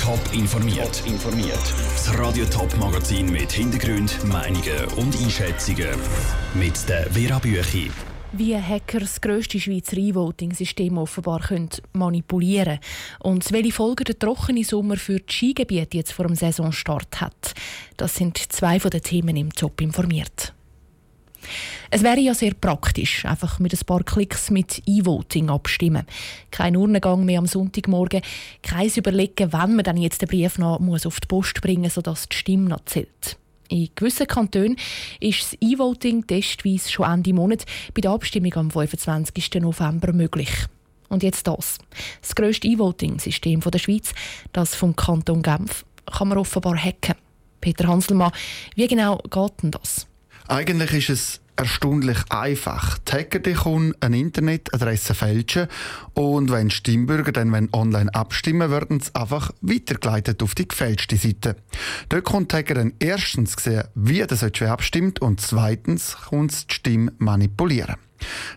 Top informiert. informiert. Das Radio Top Magazin mit Hintergrund, Meinungen und Einschätzungen mit der Vera Büchi. Wie Hacker das grösste Schweizer E-Voting-System offenbar können manipulieren und welche Folgen der trockene Sommer für die Skigebiete jetzt vor dem Saisonstart hat. Das sind zwei von den Themen im Top informiert. Es wäre ja sehr praktisch, einfach mit ein paar Klicks mit E-Voting abstimmen. Kein Urnengang mehr am Sonntagmorgen, kein Überlegen, wann man dann jetzt den Brief noch muss auf die Post bringen muss, sodass die Stimme noch zählt. In gewissen Kantonen ist das E-Voting testweise schon Ende Monat bei der Abstimmung am 25. November möglich. Und jetzt das. Das grösste E-Voting-System der Schweiz, das vom Kanton Genf, kann man offenbar hacken. Peter Hanselmann, wie genau geht denn das? Eigentlich ist es erstaunlich einfach. Die Hacker dich eine Internetadresse fälschen und wenn Stimmbürger dann wenn online abstimmen, werden sie einfach weitergeleitet auf die gefälschte Seite. Dort kommt der Hacker dann erstens sehen, wie der solche abstimmt und zweitens kommt die Stimme manipulieren.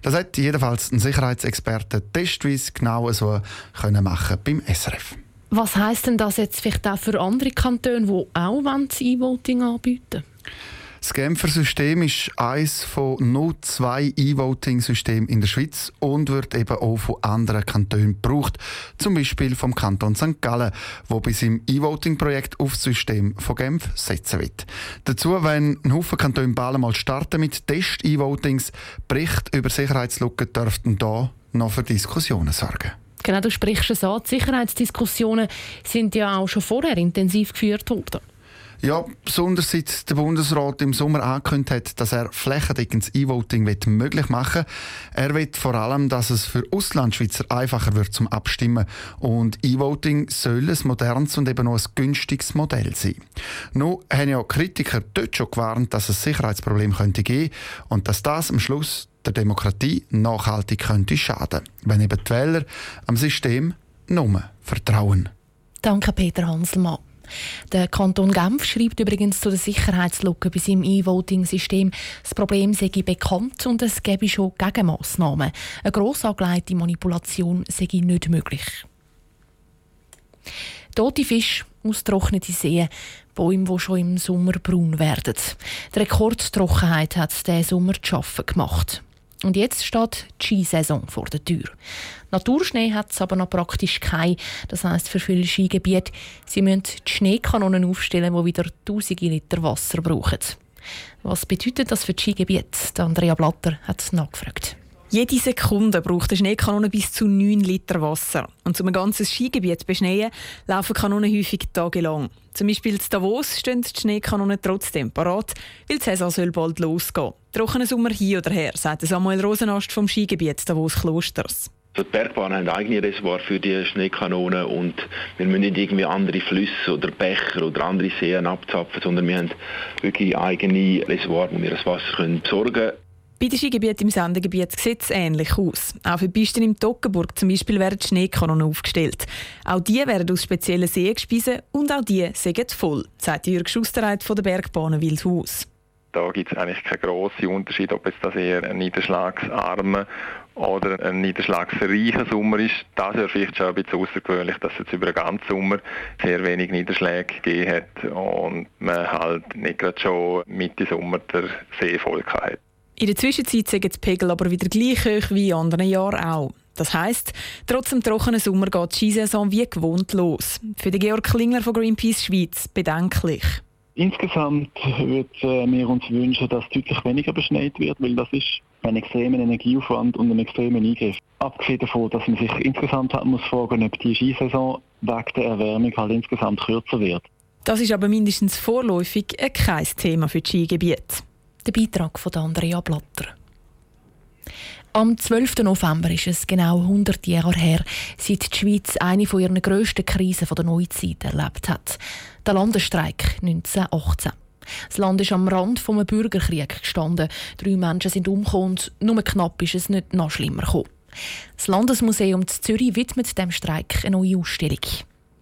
Das hat jedenfalls ein Sicherheitsexperte testweise genau so können machen beim SRF. Was heißt denn das jetzt vielleicht auch für andere Kantone, die auch E-Voting anbieten das Genfer System ist eines von nur zwei E-Voting-Systemen in der Schweiz und wird eben auch von anderen Kantonen gebraucht. Zum Beispiel vom Kanton St. Gallen, wo bei seinem E-Voting-Projekt auf das System von Genf setzen wird. Dazu, wenn ein Haufen Kantone bald mal starten mit Test-E-Votings, Bericht über Sicherheitslücken dürften da noch für Diskussionen sorgen. Genau, du sprichst es an. Die Sicherheitsdiskussionen sind ja auch schon vorher intensiv geführt worden. Ja, besonders seit der Bundesrat im Sommer angekündigt hat, dass er flächendeckendes E-Voting möglich machen will. Er will vor allem, dass es für Auslandschweizer einfacher wird zum Abstimmen. Und E-Voting soll ein modernes und eben auch ein günstiges Modell sein. Nun haben ja Kritiker dort schon gewarnt, dass es Sicherheitsprobleme könnte geben und dass das am Schluss der Demokratie nachhaltig könnte schaden, wenn eben die Wähler am System nur vertrauen. Danke, Peter Hanselmann. Der Kanton Genf schreibt übrigens zu der Sicherheitslücke bei seinem E-Voting-System, das Problem sei bekannt und es gäbe schon Gegenmaßnahmen. Eine gross angelegte Manipulation sei nicht möglich. Tote Fische, austrocknete Seen, Bäume, die schon im Sommer braun werden. Die Rekordtrockenheit hat diesen Sommer zu schaffen gemacht. Und jetzt steht die Skisaison vor der Tür. Naturschnee hat es aber noch praktisch kein. Das heisst für viele Skigebiete, sie müssen die Schneekanonen aufstellen, die wieder tausende Liter Wasser brauchen. Was bedeutet das für die Skigebiete? Andrea Blatter hat nachgefragt. Jede Sekunde braucht eine Schneekanone bis zu 9 Liter Wasser. Und um ein ganzes Skigebiet zu beschneien, laufen Kanonen häufig tagelang. Zum Beispiel in Davos stehen die Schneekanonen trotzdem parat, weil die Saison soll bald losgehen. Trockener Sommer hier oder her, sagt Samuel Rosenast vom Skigebiet Davos Klosters. Die Bergbahnen haben eigene Reservoir für die Schneekanonen und wir müssen nicht irgendwie andere Flüsse oder Becher oder andere Seen abzapfen, sondern wir haben wirklich eigene Reservoir, wo wir das Wasser können besorgen können. Bei den Skigebieten im Sendegebiet sieht es ähnlich aus. Auch für Pisten im Toggenburg zum Beispiel werden Schneekanonen aufgestellt. Auch die werden aus speziellen Seen gespeisen und auch die sind voll, sagt Jürg Schustereit von der Bergbahnen Wildhaus. Da gibt es eigentlich keinen grossen Unterschied, ob es das eher ein niederschlagsarmer oder ein niederschlagsreicher Sommer ist. Das ist vielleicht schon ein bisschen außergewöhnlich, dass es über den ganzen Sommer sehr wenig Niederschläge gegeben hat und man halt nicht gerade schon Mitte Sommer der See voll hat. In der Zwischenzeit sind die Pegel aber wieder gleich hoch wie in anderen Jahren auch. Das heisst, trotz dem trockenen Sommer geht die Skisaison wie gewohnt los. Für den Georg Klingler von Greenpeace Schweiz bedenklich. Insgesamt würden äh, wir uns wünschen, dass deutlich weniger beschneit wird, weil das ist ein extremer Energieaufwand und ein extremer Eingriff. Abgesehen davon, dass man sich insgesamt halt muss fragen ob die Skisaison wegen der Erwärmung halt insgesamt kürzer wird. Das ist aber mindestens vorläufig kein Thema für die Skigebiete. Der Beitrag von Andrea Blatter. Am 12. November ist es genau 100 Jahre her, seit die Schweiz eine von ihren grössten Krisen der Neuzeit erlebt hat. Der Landesstreik 1918. Das Land ist am Rand vom Bürgerkrieg gestanden. Drei Menschen sind umgekommen nur knapp ist es nicht noch schlimmer gekommen. Das Landesmuseum Zürich widmet dem Streik eine neue Ausstellung.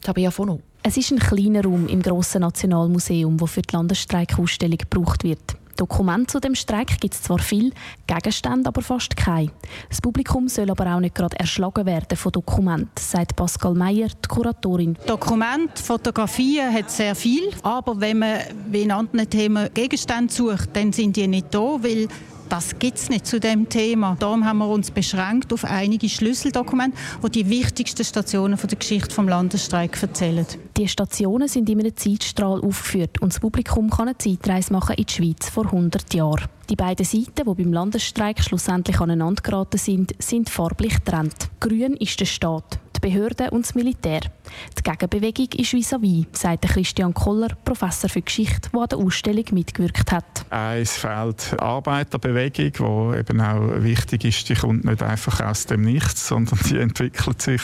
Tabea von O. Es ist ein kleiner Raum im grossen Nationalmuseum, der für die Landesstreikausstellung gebraucht wird. Dokumente zu dem Streik gibt es zwar viel, Gegenstände aber fast keine. Das Publikum soll aber auch nicht gerade erschlagen werden von Dokumenten, sagt Pascal Meyer, die Kuratorin. Dokumente, Fotografien hat sehr viel, aber wenn man wie in anderen Themen Gegenstände sucht, dann sind die nicht da, weil das gibt es nicht zu dem Thema. Darum haben wir uns beschränkt auf einige Schlüsseldokumente, die die wichtigsten Stationen der Geschichte des Landesstreik erzählen. Die Stationen sind in einem Zeitstrahl aufgeführt und das Publikum kann eine Zeitreise machen in die Schweiz vor 100 Jahren. Die beiden Seiten, die beim Landesstreik schlussendlich aneinander geraten sind, sind farblich getrennt. Grün ist der Staat, die Behörden und das Militär. Die Gegenbewegung ist vis-à-vis, sagt Christian Koller, Professor für Geschichte, der an der Ausstellung mitgewirkt hat. Eins fehlt Arbeiterbewegung, die eben auch wichtig ist. Die kommt nicht einfach aus dem Nichts, sondern die entwickelt sich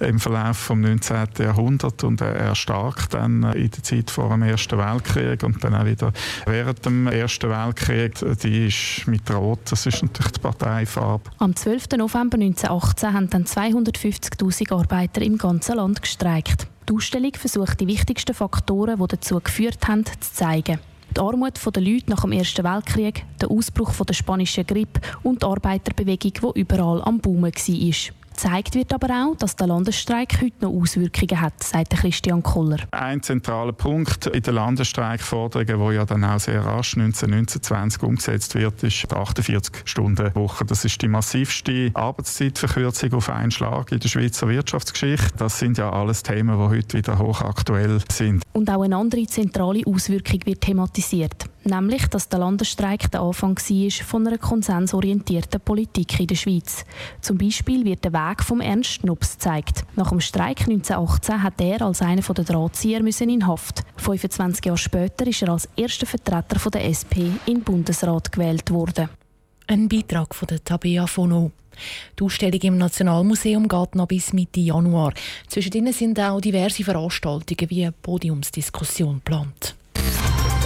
im Verlauf des 19. Jahrhunderts und erstarkt dann in der Zeit vor dem Ersten Weltkrieg und dann auch wieder während dem Ersten Weltkrieg. Die ist mit Rot, das ist natürlich die Parteifarbe. Am 12. November 1918 haben dann 250'000 Arbeiter im ganzen Land gestreikt. Die Ausstellung versucht die wichtigsten Faktoren, die dazu geführt haben, zu zeigen. Die Armut der Leute nach dem Ersten Weltkrieg, der Ausbruch der spanischen Grippe und die Arbeiterbewegung, die überall am Boomen war. Gezeigt wird aber auch, dass der Landesstreik heute noch Auswirkungen hat, sagt Christian Koller. Ein zentraler Punkt in den Landesstreikforderungen, die ja dann auch sehr rasch 1920 umgesetzt wird, ist die 48-Stunden-Woche. Das ist die massivste Arbeitszeitverkürzung auf einen Schlag in der Schweizer Wirtschaftsgeschichte. Das sind ja alles Themen, die heute wieder hochaktuell sind. Und auch eine andere zentrale Auswirkung wird thematisiert nämlich dass der Landesstreik der Anfang war von einer konsensorientierten Politik in der Schweiz. Zum Beispiel wird der Weg vom Ernst Schnups gezeigt. Nach dem Streik 1918 hat er als einer der Drahtzieher in Haft. 25 Jahre später ist er als erster Vertreter der SP in den Bundesrat gewählt worden. Ein Beitrag von der Tabea Fono. Die Ausstellung im Nationalmuseum geht noch bis Mitte Januar. Zwischen ihnen sind auch diverse Veranstaltungen wie eine Podiumsdiskussion geplant.